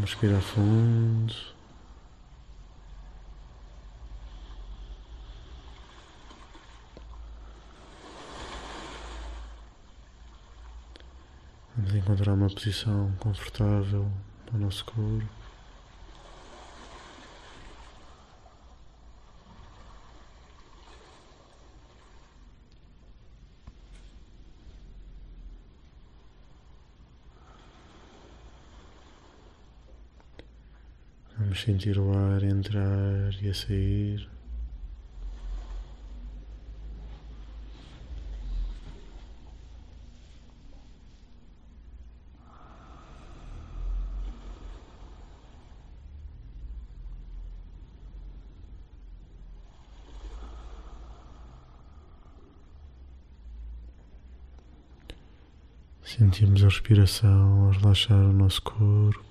Respira fundo. Vamos encontrar uma posição confortável para o nosso corpo. Vamos sentir o ar entrar e a sair. Sentimos a respiração a relaxar o nosso corpo.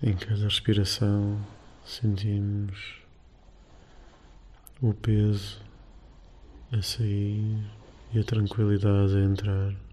Em cada respiração sentimos o peso a sair e a tranquilidade a entrar.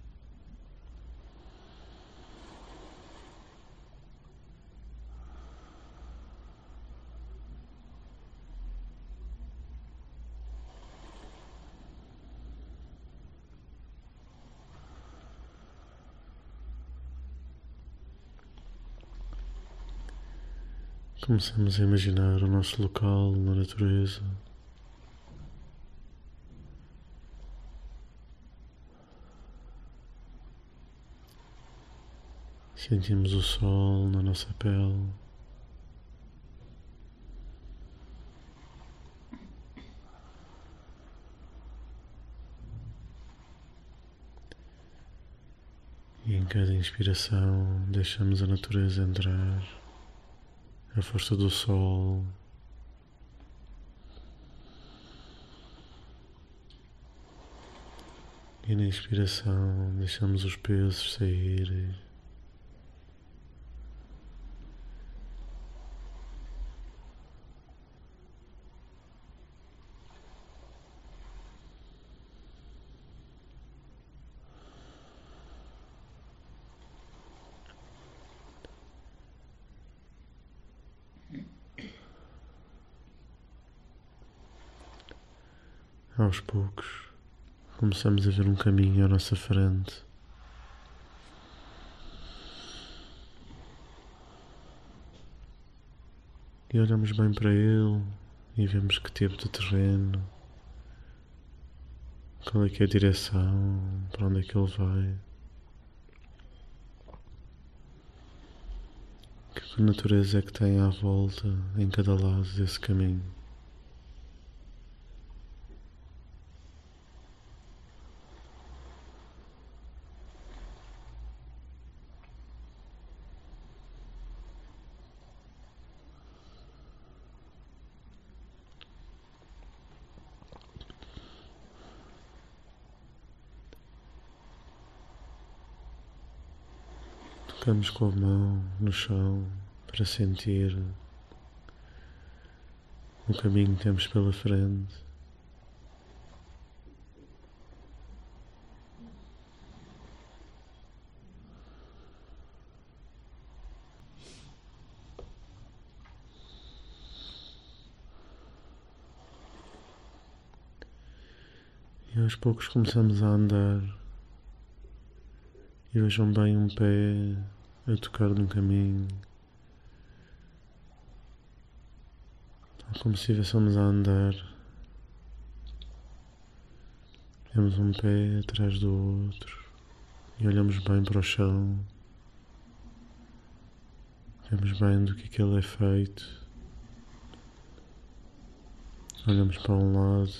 Começamos a imaginar o nosso local na natureza. Sentimos o sol na nossa pele. E em cada inspiração deixamos a natureza entrar a força do sol. E na inspiração deixamos os pesos sair. Aos poucos, começamos a ver um caminho à nossa frente. E olhamos bem para ele e vemos que tipo de terreno, qual é que é a direção, para onde é que ele vai. Que natureza é que tem à volta em cada lado desse caminho? Tocamos com a mão no chão para sentir o caminho que temos pela frente. E aos poucos começamos a andar e vejam bem um pé a tocar num caminho. Como se estivéssemos a andar. Temos um pé atrás do outro e olhamos bem para o chão. Vemos bem do que, que ele é feito. Olhamos para um lado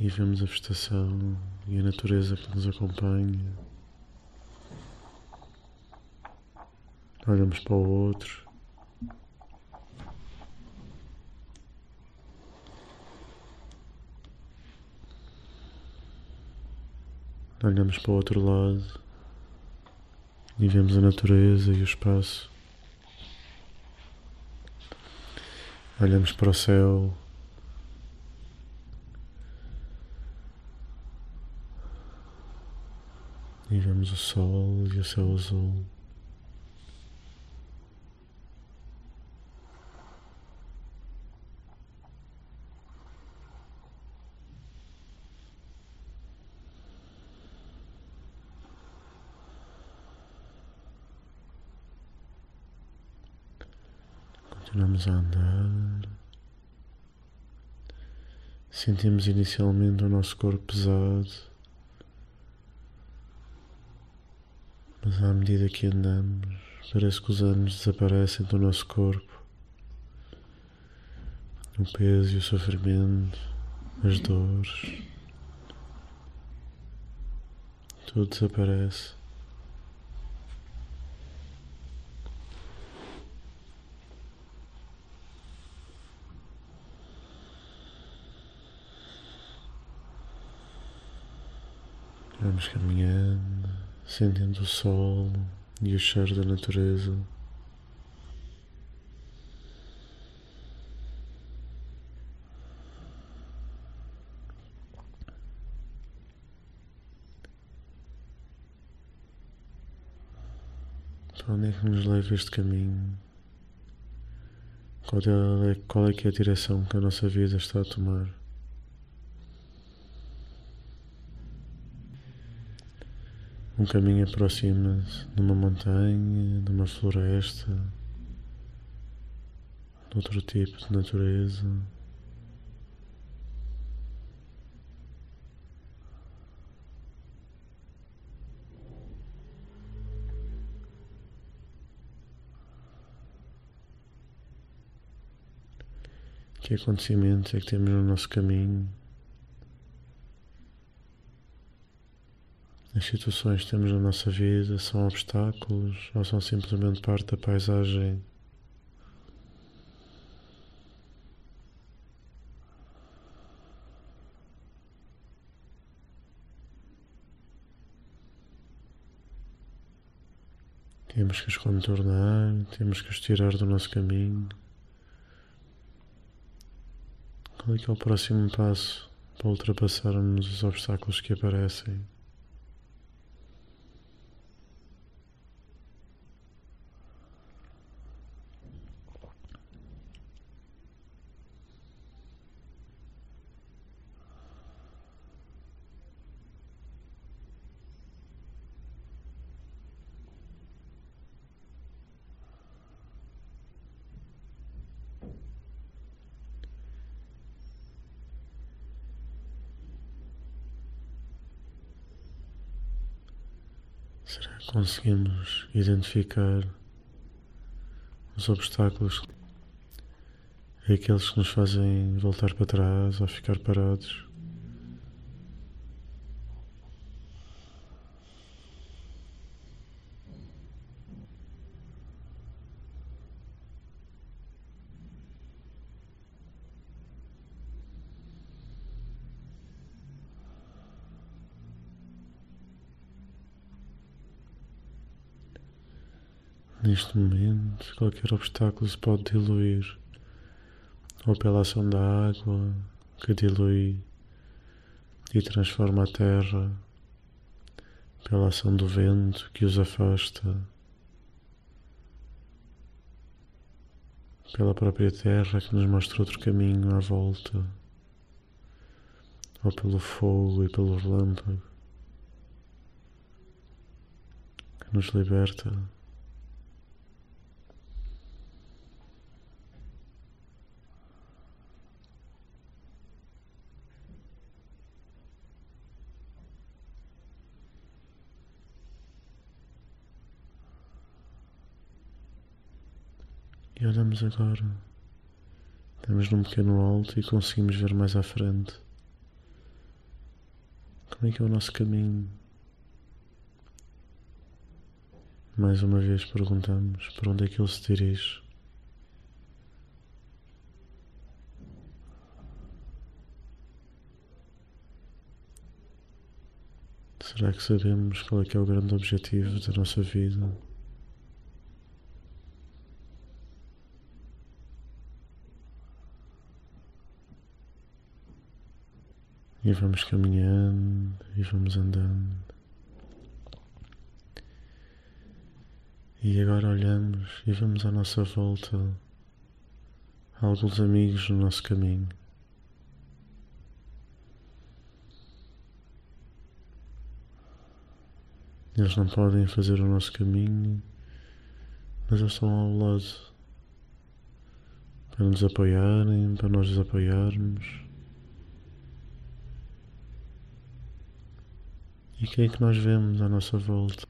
e vemos a vegetação e a natureza que nos acompanha. olhamos para o outro. Olhamos para o outro lado e vemos a natureza e o espaço. Olhamos para o céu. E vemos o sol e o céu azul. Continuamos a andar. Sentimos inicialmente o nosso corpo pesado, mas à medida que andamos, parece que os anos desaparecem do nosso corpo. O peso e o sofrimento, as dores, tudo desaparece. Vamos caminhando, sentindo o sol e o cheiro da natureza. Para onde é que nos leva este caminho? Qual é, qual é que é a direção que a nossa vida está a tomar? Um caminho aproxima-se de uma montanha, de uma floresta, de outro tipo de natureza. Que acontecimentos é que temos no nosso caminho? As situações que temos na nossa vida são obstáculos ou são simplesmente parte da paisagem? Temos que os contornar, temos que os tirar do nosso caminho. Qual é que é o próximo passo para ultrapassarmos os obstáculos que aparecem? Será que conseguimos identificar os obstáculos, aqueles que nos fazem voltar para trás ou ficar parados? Neste momento, qualquer obstáculo se pode diluir, ou pela ação da água que dilui e transforma a terra, pela ação do vento que os afasta, pela própria terra que nos mostra outro caminho à volta, ou pelo fogo e pelo relâmpago que nos liberta. E olhamos agora. Estamos num pequeno alto e conseguimos ver mais à frente. Como é que é o nosso caminho? Mais uma vez perguntamos para onde é que ele se dirige. Será que sabemos qual é que é o grande objetivo da nossa vida? E vamos caminhando e vamos andando. E agora olhamos e vemos à nossa volta alguns amigos no nosso caminho. Eles não podem fazer o nosso caminho, mas eles estão ao lado para nos apoiarem, para nós os E quem é que nós vemos à nossa volta?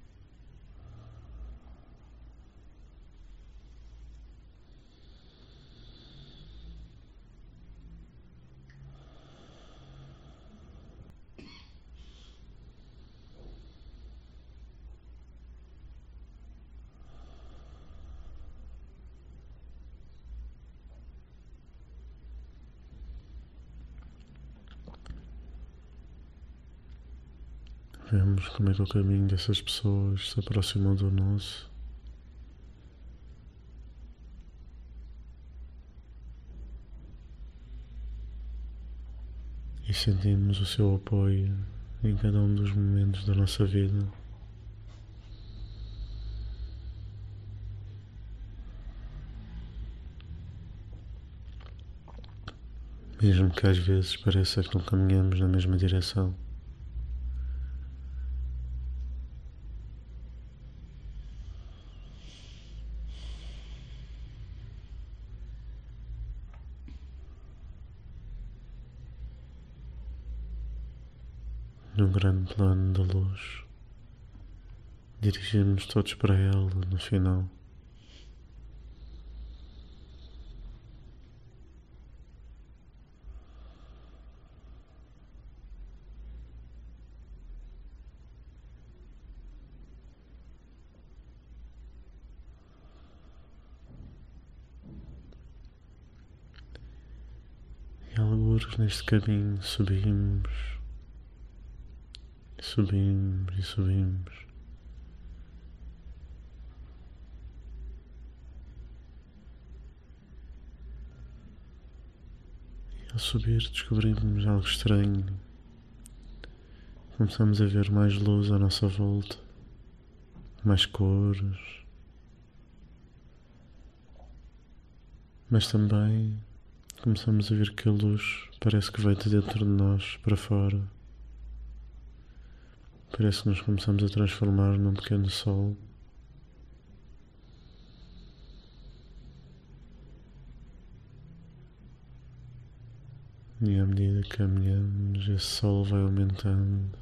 Vemos como é que o caminho dessas pessoas se aproximou do nosso. E sentimos o seu apoio em cada um dos momentos da nossa vida. Mesmo que às vezes pareça que não caminhamos na mesma direção. Num grande plano de luz. Dirigimos todos para ela no final. E alguns neste caminho subimos subimos e subimos. E ao subir descobrimos algo estranho. Começamos a ver mais luz à nossa volta, mais cores, mas também começamos a ver que a luz parece que vem de dentro de nós para fora. Parece que nos começamos a transformar num pequeno sol. E à medida que caminhamos, esse sol vai aumentando.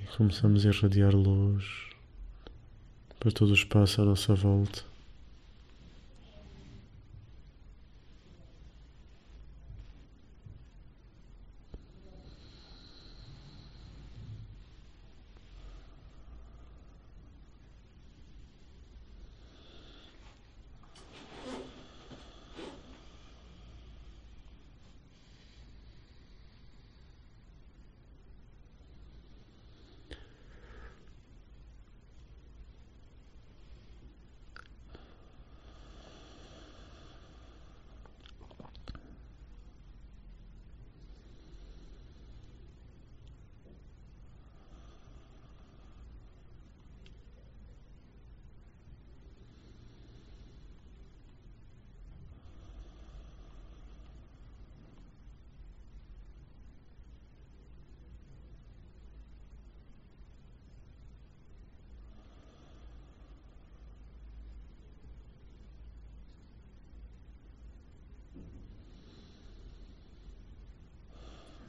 E começamos a irradiar luz para todo o espaço à nossa volta.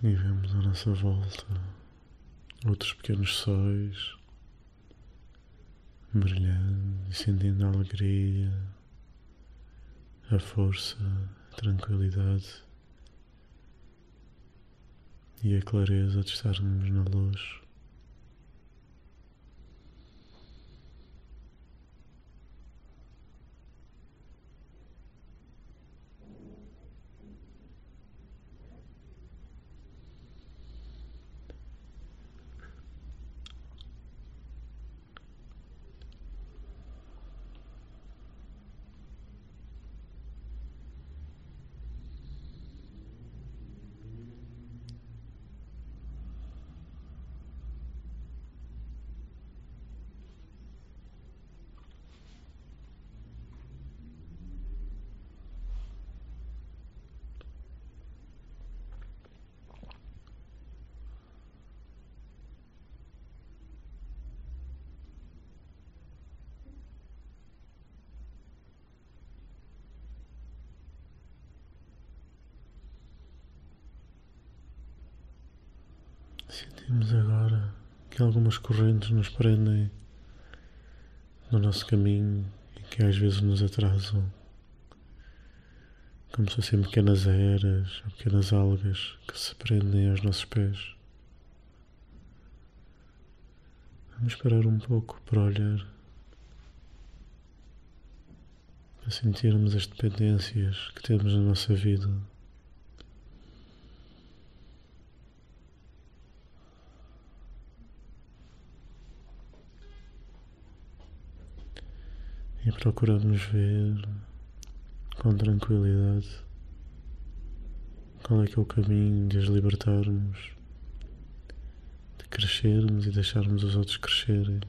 E vemos à nossa volta outros pequenos sóis brilhando sentindo a alegria, a força, a tranquilidade e a clareza de estarmos na luz. Sentimos agora que algumas correntes nos prendem no nosso caminho e que às vezes nos atrasam. Como se fossem pequenas eras ou pequenas algas que se prendem aos nossos pés. Vamos parar um pouco para olhar, para sentirmos as dependências que temos na nossa vida. E procuramos ver com tranquilidade qual é que é o caminho de as libertarmos crescermos e deixarmos os outros crescerem.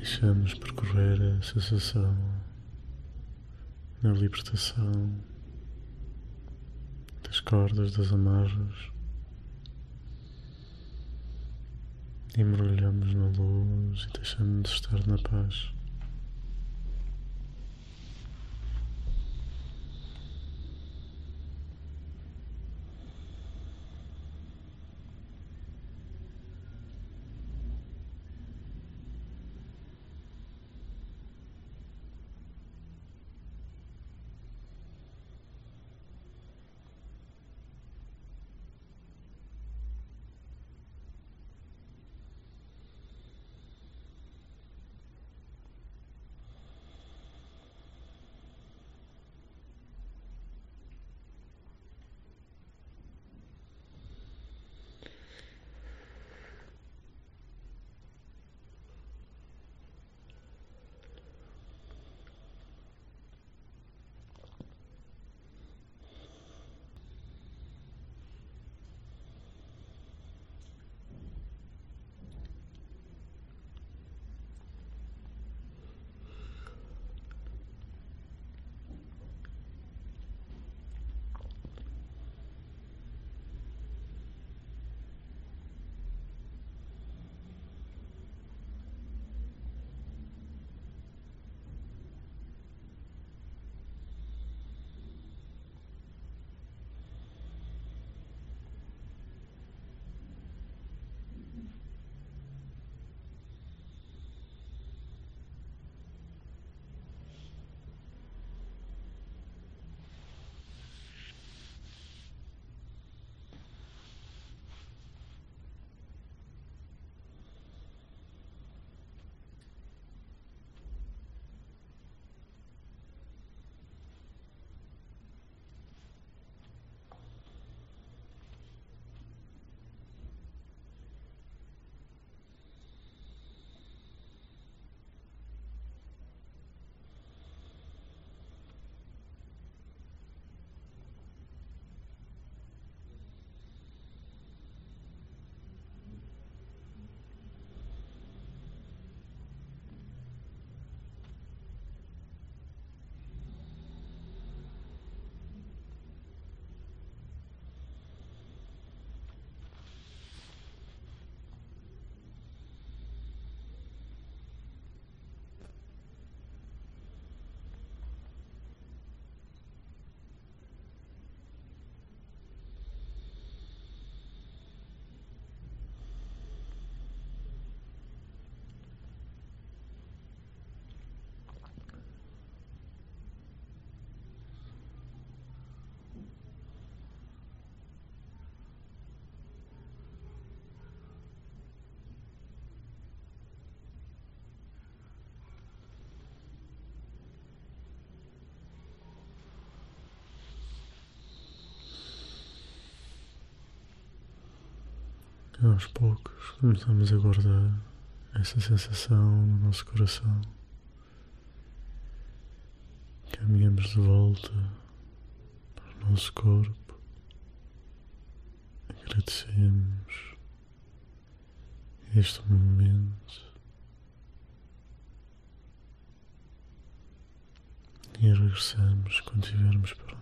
Deixamos percorrer a sensação na libertação das cordas, das amarras e mergulhamos na luz e deixamos de estar na paz. Aos poucos começamos a guardar essa sensação no nosso coração. caminhamos de volta para o nosso corpo, agradecemos este momento e regressamos quando estivermos prontos.